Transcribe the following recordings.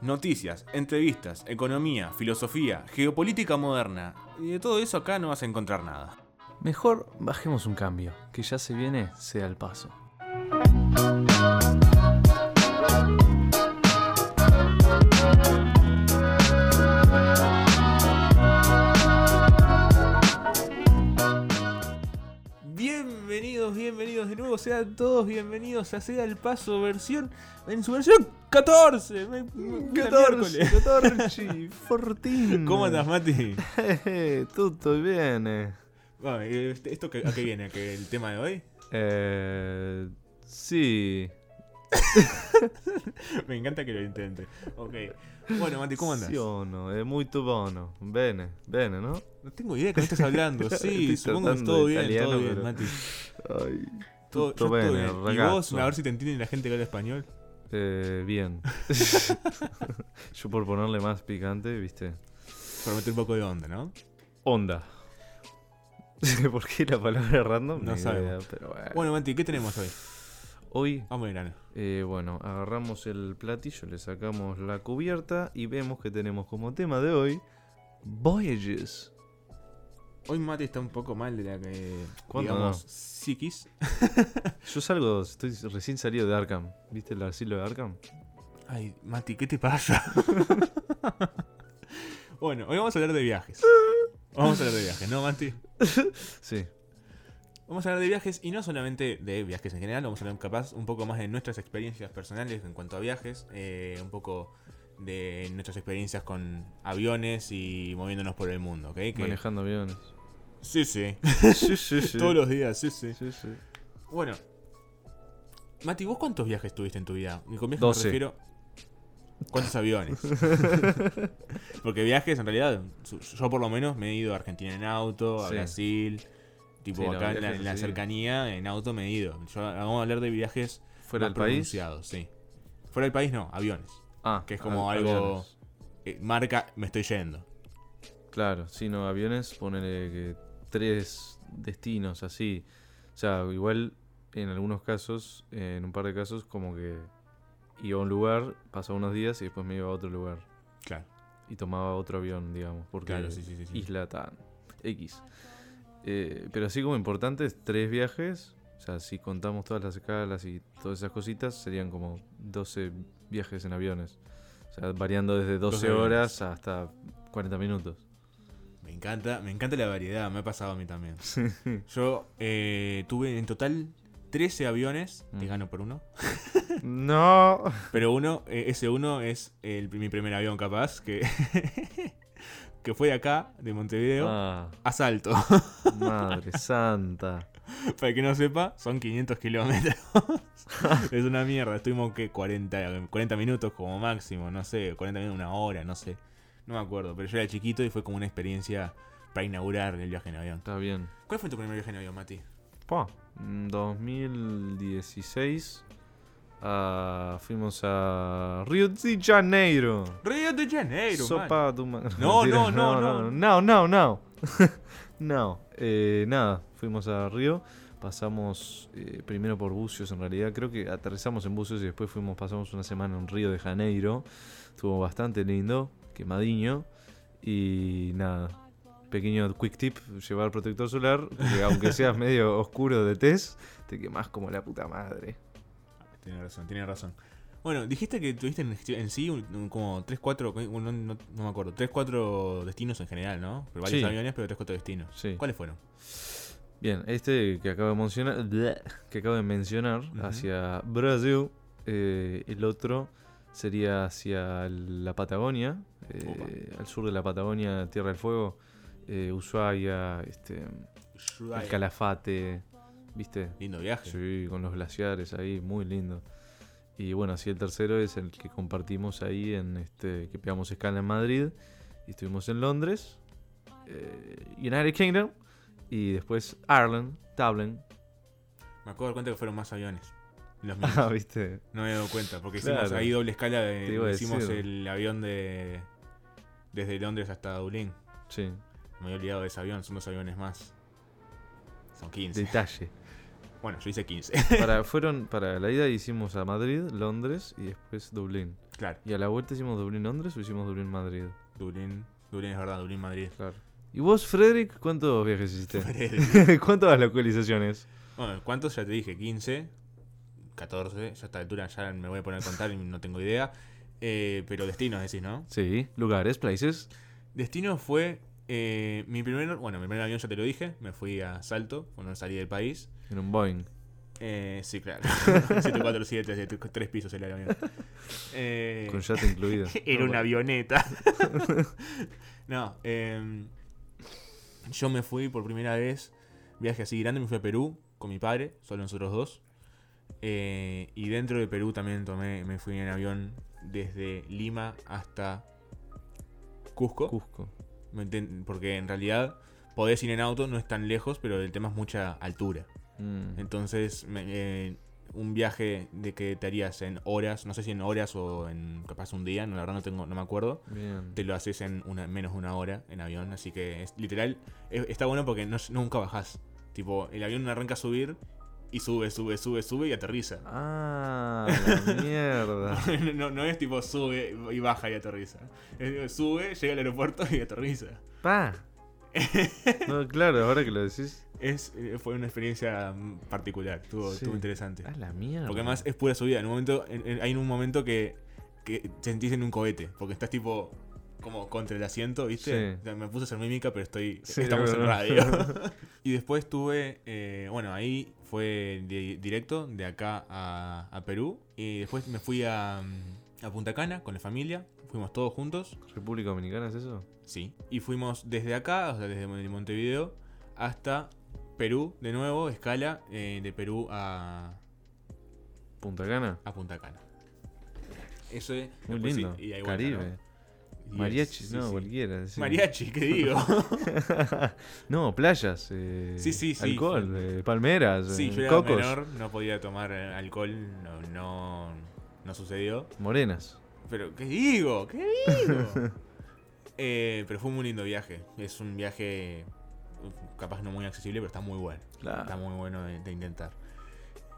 Noticias, entrevistas, economía, filosofía, geopolítica moderna. Y de todo eso acá no vas a encontrar nada. Mejor bajemos un cambio, que ya se viene, sea el paso. Bienvenidos, bienvenidos de nuevo, sean todos bienvenidos a Sea el Paso versión en su versión 14. Me- me- 14, miércoles. 14, Fortín. ¿Cómo andas, Mati? Tutto bene. Bueno, eh, este- ¿Esto a qué viene? ¿A qué el tema de hoy? Eh, sí. Me encanta que lo intente. Ok. Bueno, Mati, ¿cómo andas? Siono, è molto buono. Bene, bene, ¿no? No tengo idea de qué estás hablando. Sí, supongo que es todo bien, italiano, todo bien, pero- Mati. Ay, Todo, tutto bene, todo bien. ¿Y ragazzo. vos? A ver si te entiende la gente que habla español. Eh, bien. Yo por ponerle más picante, viste. Para meter un poco de onda, ¿no? Onda. ¿Por qué la palabra random? No sabemos. idea, pero bueno. Bueno, Mati, ¿qué tenemos hoy? Hoy, Vamos al grano. eh, bueno, agarramos el platillo, le sacamos la cubierta y vemos que tenemos como tema de hoy Voyages. Hoy Mati está un poco mal de la que. ¿Cuándo digamos, no? psiquis. Yo salgo, estoy recién salido de Arkham. ¿Viste el asilo de Arkham? Ay, Mati, ¿qué te pasa? bueno, hoy vamos a hablar de viajes. Vamos a hablar de viajes, ¿no, Mati? Sí. Vamos a hablar de viajes y no solamente de viajes en general, vamos a hablar capaz un poco más de nuestras experiencias personales en cuanto a viajes, eh, un poco de nuestras experiencias con aviones y moviéndonos por el mundo, ¿ok? Que- Manejando aviones. Sí, sí. sí, sí, sí. Todos los días, sí, sí. Sí, sí. Bueno, Mati, ¿vos cuántos viajes tuviste en tu vida? Y con viajes me refiero. ¿Cuántos aviones? Porque viajes, en realidad, yo por lo menos me he ido a Argentina en auto, a Sí. Brasil, tipo Sí, no, acá en la, en cercanía, en auto me he ido. Yo, vamos a hablar de viajes ¿Fuera del país? sí. Fuera del país no, aviones. Ah, Que es como av- algo-. Eh, marca, me estoy yendo. Claro, si no, aviones, ponele que tres destinos así. O sea, igual en algunos casos, en un par de casos, como que iba a un lugar, pasaba unos días y después me iba a otro lugar. Claro, Y tomaba otro avión, digamos, porque claro, sí, sí, sí. sí. isla tan X. Eh, pero así como importantes, tres viajes. O sea, si contamos todas las escalas y todas esas cositas, serían como 12 viajes en aviones. O sea, variando desde 12 12 aviones. horas hasta 40 minutos. Me encanta, me encanta la variedad, me ha pasado a mí también. Yo eh, tuve en total 13 aviones, te Mm. gano por uno. No. Pero uno, eh, ese uno es el, mi primer avión capaz, que, que fue de acá, de Montevideo, Ah, a Salto. madre santa. Para el que no sepa, son 500 kilómetros. es una mierda, estuvimos que 40, 40 minutos como máximo, no sé, 40 minutos, una hora, no sé. No me acuerdo, pero yo era chiquito y fue como una experiencia para inaugurar el viaje en avión. Está bien. ¿Cuál fue tu primer viaje en avión, Mati? Pa, en 2016 ah, fuimos a Río de Janeiro. Río de Janeiro. Sopa de No, Mentira, no, no, no, no, no. No, eh, nada, fuimos a Río, pasamos eh, primero por Bucios en realidad, creo que aterrizamos en Bucios y después fuimos, pasamos una semana en Río de Janeiro, estuvo bastante lindo, quemadiño y nada, pequeño quick tip, llevar protector solar, porque aunque seas medio oscuro de test, te quemas como la puta madre. Tiene razón, tiene razón. Bueno, dijiste que tuviste en, en sí un- un- como 3, 4, no, no- no me acuerdo, 3, 4 destinos en general, ¿no? Pero varios Sí. aviones, pero 3, 4 destinos. Sí. ¿Cuáles fueron? Bien, este que acabo de mencionar, que acabo de mencionar hacia Brasil, eh, el otro sería hacia la Patagonia, eh, al sur de la Patagonia, Tierra del Fuego, eh, Ushuaia, este, el Calafate, ¿viste? Lindo viaje. Sí, con los glaciares ahí, muy lindo. Y bueno, así el tercero es el que compartimos ahí en este, que pegamos escala en Madrid y estuvimos en Londres, eh, United Kingdom y después Ireland, Dublin. Me acabo de dar cuenta que fueron más aviones. Los. Ah, viste. No me he dado cuenta, porque hicimos Claro. ahí doble escala. De, hicimos el avión de desde Londres hasta Dublín. Sí. Me había olvidado de ese avión, son dos aviones más. Son 15. Detalle. Bueno, yo hice 15. Para, fueron, para la ida hicimos a Madrid, Londres y después Dublín. claro, ¿Y a la vuelta hicimos Dublín-Londres o hicimos Dublín-Madrid? Dublín, Dublín es verdad, Dublín, Madrid. Claro. ¿Y vos, Frederick, cuántos viajes hiciste? ¿Cuántas localizaciones? Bueno, ¿cuántos? Ya te dije, 15, 14, ya a esta altura ya me voy a poner a contar y no tengo idea. Eh, pero destinos decís, ¿no? Sí, lugares, places. Destino fue eh, mi primer, bueno, mi primer avión ya te lo dije, me fui a Salto cuando salí del país. En un Boeing. Eh, sí, claro. 747, de tres pisos el avión. Eh, Con yate incluido. Era una avioneta. no, em, yo me fui por primera vez, viaje así grande, me fui a Perú con mi padre, solo nosotros dos. Eh, y dentro de Perú también tomé, me fui en avión desde Lima hasta Cusco. Cusco. Porque en realidad podés ir en auto, no es tan lejos, pero el tema es mucha altura. Mm. Entonces, eh, un viaje de que te harías en horas, no sé si en horas o en capaz un día, no, la verdad no tengo, no me acuerdo. Bien. Te lo haces en una, menos de una hora en avión, así que es literal, es- está bueno porque no, nunca bajás. Tipo, el avión arranca a subir y sube, sube, sube, sube y aterriza. Ah, la mierda. no, no es tipo sube y baja y aterriza. Es, sube, llega al aeropuerto y aterriza. Pa. No, claro, ahora que lo decís. Es, eh, fue una experiencia mm, particular, estuvo, Sí. estuvo interesante. Ah, la mierda. Porque además es pura subida. En un momento, en- en- hay en un momento que, que sentís en un cohete. Porque estás tipo como contra el asiento, ¿viste? Sí. O sea, me puse a hacer mímica, pero estoy. Sí, estamos en radio. y después estuve. eh, bueno, ahí fue di- directo de acá a, a Perú. Y después me fui a, a Punta Cana con la familia. Fuimos todos juntos. ¿República Dominicana es eso? Sí. Y fuimos desde acá, o sea, desde Montevideo, hasta Perú, de nuevo, escala eh, de Perú a, Punta Cana. a Punta Cana. Eso es. Muy sí, lindo. y ahí vuelta, Caribe. ¿no? Y Mariachi, es- sí, no, sí. cualquiera. sí. Mariachi, ¿qué digo? no, playas. eh, Sí, sí, sí. Alcohol, eh, palmeras, sí, eh, yo era cocos, menor, no podía tomar alcohol, no, no, no sucedió. morenas. Pero, ¿qué digo? ¿Qué digo? Pero fue un muy lindo viaje. Es un viaje capaz no muy accesible, pero está muy bueno. Está muy bueno de, de intentar.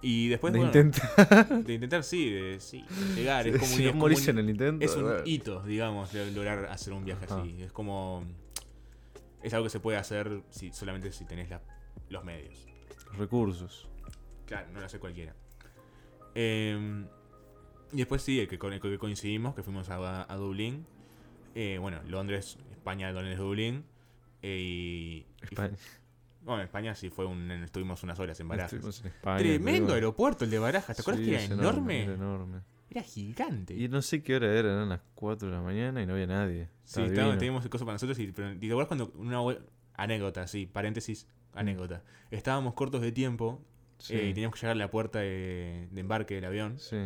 Y después, De bueno, intentar. de intentar, sí, de, sí, de llegar. Es como si un, no es como morís un- en el intento. es un hito, digamos, lograr hacer un viaje Ajá. así. Es como. Es algo que se puede hacer si, solamente si tenés la- los medios. Recursos. Claro, no lo hace cualquiera. Eh, y después sí, el que, con el que coincidimos, que fuimos a, a Dublín. Eh, bueno, Londres, España, Londres, Dublín. eh, y, y- Bueno, España sí fue un. estuvimos unas horas en Barajas. Estuvimos en España. Tremendo aeropuerto el de Barajas. ¿Te acuerdas Sí, que era enorme? Era enorme. Era gigante. Y no sé qué hora era, eran las 4 de la mañana y no había nadie. Sí, Estaba teníamos el coso para nosotros. Y, pero, ¿y ¿Te acuerdas cuando una anécdota, sí, paréntesis, anécdota? Estábamos cortos de tiempo Mm. Sí. eh, y teníamos que llegar a la puerta de, de embarque del avión. Sí.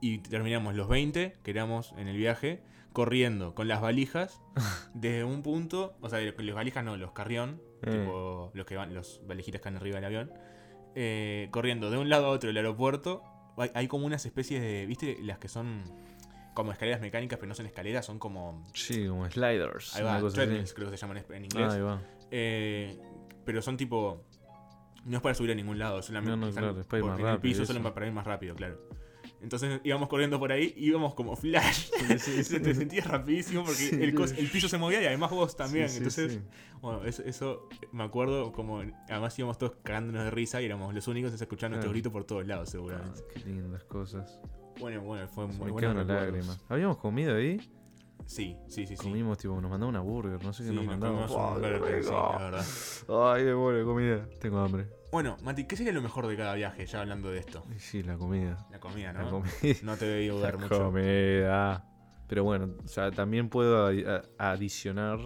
Y terminamos los 20, que éramos en el viaje, corriendo con las valijas desde un punto, o sea, las valijas no, los carrión, Eh. tipo los que van, los valijitas que van arriba del avión, eh, corriendo de un lado a otro del aeropuerto. Hay, hay como unas especies de, ¿viste? Las que son como escaleras mecánicas, pero no son escaleras, son como... Sí, como sliders. Ahí va, treadmills creo que se llaman en inglés. Ah, ahí va. Eh, pero son tipo. No es para subir a ningún lado, solamente No, no, claro, es para ir más en el rápido, piso solo para ir más rápido, claro. Entonces íbamos corriendo por ahí, íbamos como flash. Sí, te sentías rapidísimo porque el, el piso se movía y además vos también. Entonces, bueno, eso, eso me acuerdo como. Además íbamos todos cagándonos de risa y éramos los únicos en escuchar nuestros Claro. gritos por todos lados, Ah, seguramente. qué lindas cosas. Bueno, bueno, fue muy lágrimas. ¿Habíamos comido ahí? Sí, sí, sí. sí. Comimos, tipo, nos mandaba una burger, no sé qué Sí, nos nos mandaba. comimos un Burger King, sí, la verdad. Ay, qué buena comida. Tengo hambre. Bueno, Mati, ¿qué sería lo mejor de cada viaje? Ya hablando de esto. Sí, la comida. La comida, La ¿no? comida. No te debí dudar La mucho. comida. Pero bueno, o sea, también puedo adi- a- adicionar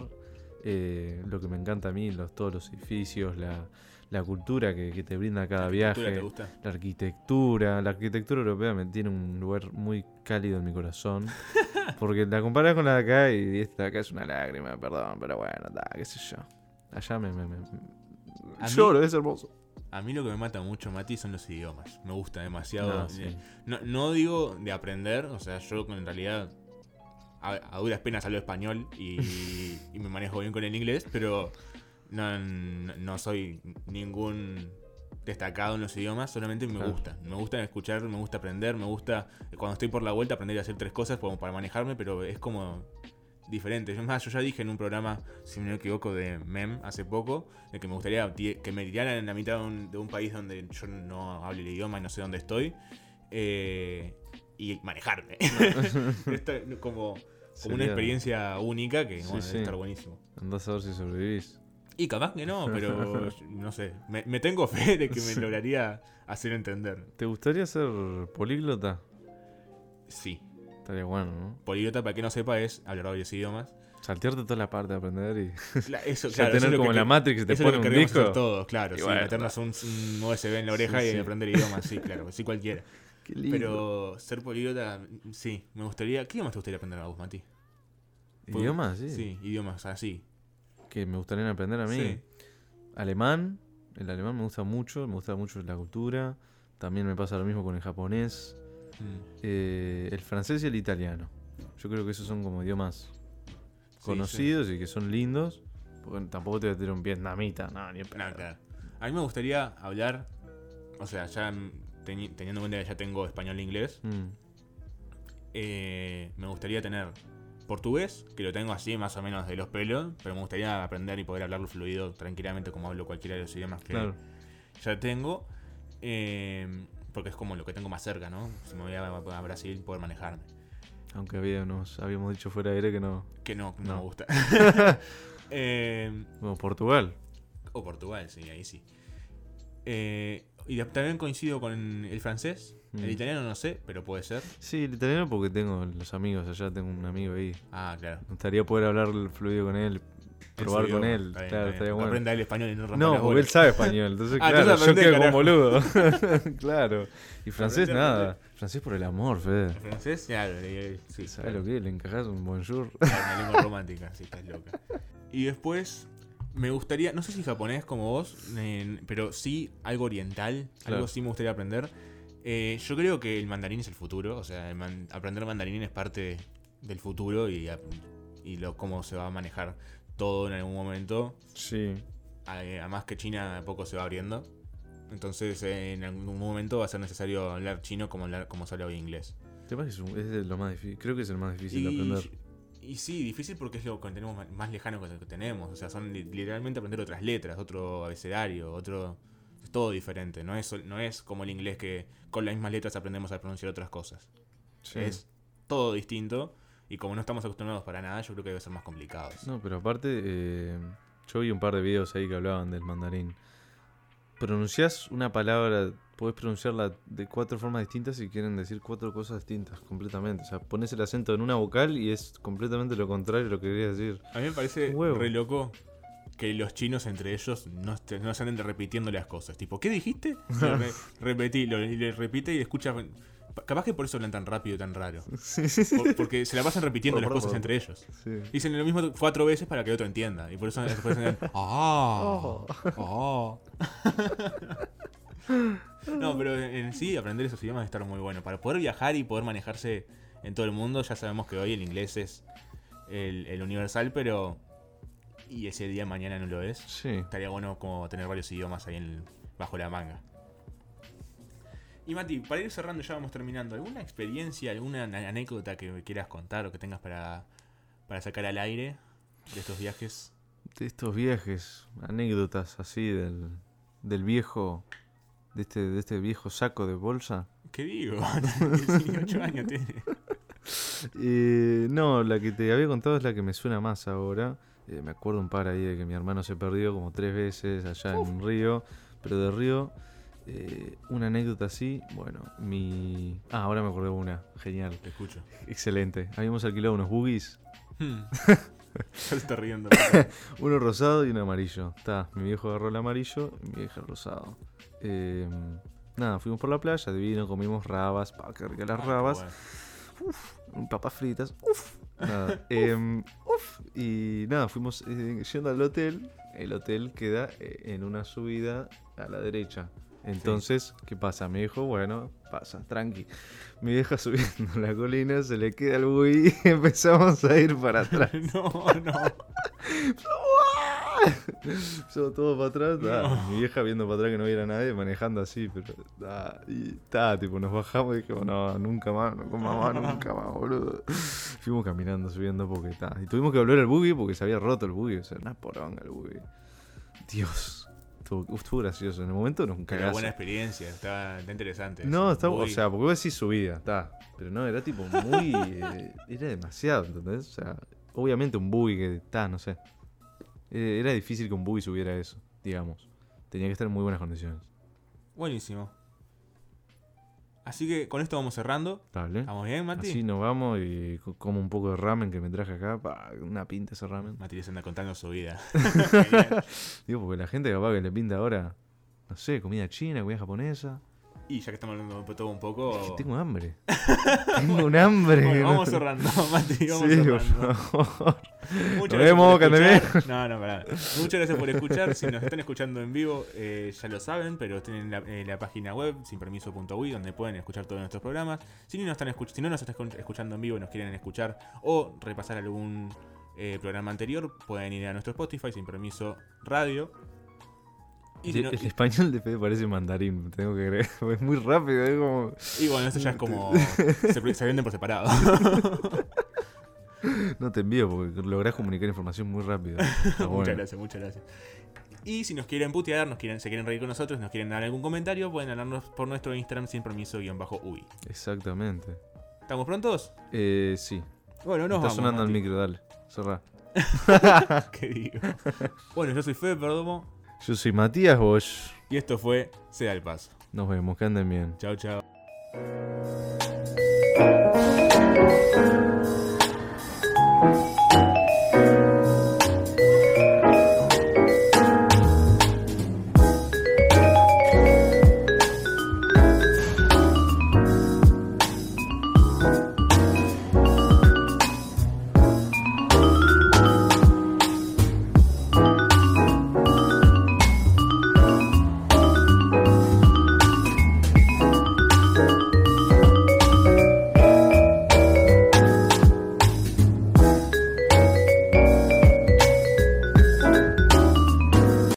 eh, lo que me encanta a mí, los, todos los edificios, la, la cultura que, que te brinda cada ¿La viaje. ¿Te gusta? La arquitectura, la arquitectura europea me tiene un lugar muy cálido en mi corazón. Porque la comparás con la de acá y esta de acá es una lágrima, perdón, pero bueno, da, qué sé yo. Allá me, me, me- A mí- lloro, es hermoso. A mí lo que me mata mucho, Mati, son los idiomas. Me gusta demasiado. No, sí. No, no digo de aprender, o sea, yo en realidad a, a duras penas hablo español y, y me manejo bien con el inglés, pero no, no, no soy ningún destacado en los idiomas, solamente me Claro. gusta. Me gusta escuchar, me gusta aprender, me gusta cuando estoy por la vuelta aprender a hacer tres cosas como para manejarme, pero es como diferente. Yo, más, yo ya dije en un programa, si no me equivoco, de MEM hace poco, de que me gustaría que me tiraran en la mitad de un, de un país donde yo no hablo el idioma y no sé dónde estoy. eh, y manejarme. Esto como, como una experiencia única que Sí, bueno, sí. debe estar buenísimo. Andás a ver si sobrevivís. Y capaz que no, pero no sé. Me, me tengo fe de que me lograría hacer entender. ¿Te gustaría ser políglota? Sí. Estaría bueno, ¿no? Políglota, para que no sepa, es hablar varios idiomas. Saltearte toda la parte de aprender y Eso, claro, tener como que- la Matrix, te eso es lo pone que un disco. todos, claro. Sí, bueno, meternos un, un USB en la oreja Sí, y aprender idiomas, sí, claro. Sí, cualquiera. Qué lindo. Pero ser políglota, sí, me gustaría. ¿Qué idiomas te gustaría aprender a vos, Mati? ¿Idiomas? Sí. Sí, idiomas así. Que me gustaría aprender a mí. Sí. Alemán. El alemán me gusta mucho, me gusta mucho la cultura. También me pasa lo mismo con el japonés. Mm. Eh, el francés y el italiano. Yo creo que esos son como idiomas Sí, conocidos y que son lindos. Porque tampoco te voy a tirar un vietnamita, no, ni. No, claro. A mí me gustaría hablar. O sea, ya teni- teniendo en cuenta que ya tengo español e inglés, Mm, eh, me gustaría tener portugués, que lo tengo así más o menos de los pelos, pero me gustaría aprender y poder hablarlo fluido tranquilamente como hablo cualquiera de los idiomas que claro. ya tengo. eh, porque es como lo que tengo más cerca, ¿no? Si me voy a, a Brasil, poder manejarme. Aunque habíamos, habíamos dicho fuera de aire que no. Que no, no, No. me gusta. Eh, Bueno, Portugal. o Portugal, sí, ahí sí. Eh, y también coincido con el francés. Mm. El italiano no sé, pero puede ser. Sí, el italiano porque tengo los amigos allá, tengo un amigo ahí. Ah, claro. Me gustaría poder hablar fluido con él, probar con él. Está bien, claro, está bien. bueno. Aprenda el español y no No, porque él bolas. sabe español, entonces Ah, claro, entonces yo quedo como boludo. claro. Y francés nada. Francés por el amor, Fede. El francés, claro, sí. ¿Sabes claro. lo que es? Le encajás un bonjour. Una lengua romántica, sí, estás loca. Y después, me gustaría, no sé si japonés como vos, eh, pero sí algo oriental, algo sí me gustaría aprender. Eh, yo creo que el mandarín es el futuro, o sea, el man- aprender mandarín es parte del futuro y, y lo, cómo se va a manejar todo en algún momento. Sí. Eh, Además que China a poco se va abriendo. Entonces, eh, en algún momento va a ser necesario hablar chino como, hablar, como se habla hoy inglés. El tema es un- lo más difícil. Creo que es el más difícil de aprender. y sí, difícil porque es lo que tenemos más lejano que tenemos. O sea, son li- literalmente aprender otras letras, otro abecedario, otro. Es todo diferente. No es, no es como el inglés que con las mismas letras aprendemos a pronunciar otras cosas. Sí. Es todo distinto. Y como no estamos acostumbrados para nada, yo creo que debe ser más complicado. No, pero aparte, eh, yo vi un par de videos ahí que hablaban del mandarín. Pronunciás una palabra, podés pronunciarla de cuatro formas distintas y quieren decir cuatro cosas distintas completamente. O sea, pones el acento en una vocal y es completamente lo contrario de lo que querías decir. A mí me parece Huevo. re loco que los chinos entre ellos no, se anden repitiendo las cosas. Tipo, ¿qué dijiste? Re- repetí, lo- y le repite y escucha. Capaz que por eso hablan tan rápido y tan raro. Por- porque se la pasan repitiendo las cosas entre ellos. Sí. Dicen lo mismo cuatro veces para que el otro entienda. Y por eso después ¡Ah! ¡Ah! no, pero en sí, aprender esos idiomas debe estar muy bueno. Para poder viajar y poder manejarse en todo el mundo, ya sabemos que hoy el inglés es el, el universal, pero. Y ese día mañana no lo es. Sí. Estaría bueno como tener varios idiomas ahí en- bajo la manga. Y Mati, para ir cerrando, ya vamos terminando. ¿Alguna experiencia, alguna anécdota que me quieras contar o que tengas para, para sacar al aire de estos viajes? De estos viajes, anécdotas así del, del viejo, de este, de este viejo saco de bolsa. ¿Qué digo? 18 años tiene. Eh, no, la que te había contado es la que me suena más ahora. Eh, me acuerdo un par ahí de que mi hermano se perdió como tres veces allá en un río. Pero de río, eh, una anécdota así, bueno, mi... Ah, ahora me acordé de una, genial, Te escucho. excelente. Habíamos alquilado unos boogies, Hmm. Se está riendo. uno rosado y uno amarillo. Está, mi viejo agarró el amarillo y mi vieja el rosado. Eh, nada, fuimos por la playa, divino, comimos rabas, pa, qué ricas las Ah, rabas. bueno. papas fritas, uff. Nada, em, uf, y nada, fuimos eh, yendo al hotel. El hotel queda eh, en una subida a la derecha. Entonces, ¿qué pasa? Me dijo, bueno, pasa, tranqui. Mi vieja subiendo la colina, se le queda el buggy y empezamos a ir para atrás. no, no. Yo todo para atrás, ta, mi vieja viendo para atrás que no viera a nadie, manejando así, pero ta, y ta, tipo, nos bajamos y dijimos, no, nunca más, no coma más, nunca más, boludo. Fuimos caminando, subiendo porque ta. Y tuvimos que volver al buggy porque se había roto el buggy, o sea, una poronga el buggy. Dios. Estuvo, estuvo gracioso. En el momento nos Pero cagazo. buena experiencia, está, está interesante. No, está, o sea, porque vos decís subida, está. Pero no, era tipo muy. eh, era demasiado, ¿entendés? O sea, obviamente un buggy que está, no sé. Eh, Era difícil que un buggy subiera eso, digamos. Tenía que estar en muy buenas condiciones. Buenísimo. Así que con esto vamos cerrando. Dale. ¿Estamos bien, Mati? Así nos vamos y co- como un poco de ramen que me traje acá. pa, una pinta ese ramen. Mati se anda contando su vida. Digo, porque la gente capaz que le pinta ahora, no sé, comida china, comida japonesa. Y ya que estamos hablando de todo un poco. Tengo hambre. Tengo un hambre. Bueno, vamos cerrando, Mati. Vamos Sí, por cerrando. favor. Muchas Nos vemos, gracias por escuchar. No, no, pará. Muchas gracias por escuchar. Si nos están escuchando en vivo, eh, ya lo saben, pero tienen la, eh, la página web sinpermiso.ui donde pueden escuchar todos nuestros programas. Si no, nos están si no nos están escu- escuchando en vivo y nos quieren escuchar o repasar algún eh, programa anterior, pueden ir a nuestro Spotify, Sin Permiso Radio. Y, El, no- el español de Fede parece mandarín, tengo que creer. Es muy rápido, es como. y bueno, esto ya es como. se, se venden por separado. No te envío porque lográs comunicar información muy rápido. Bueno. Muchas gracias, muchas gracias. Y si nos quieren putear, nos quieren, se quieren reír con nosotros, nos quieren dar algún comentario, pueden hablarnos por nuestro Instagram sin permiso-uy. Exactamente. ¿Estamos prontos? Eh, sí. Bueno, nos Está vamos. sonando el Mati. micro, dale. Cerrá. ¿Qué digo? Bueno, yo soy Fede Perdomo Yo soy Matías Bosch. y esto fue Se da el paso. Nos vemos, que anden bien. Chao, chao.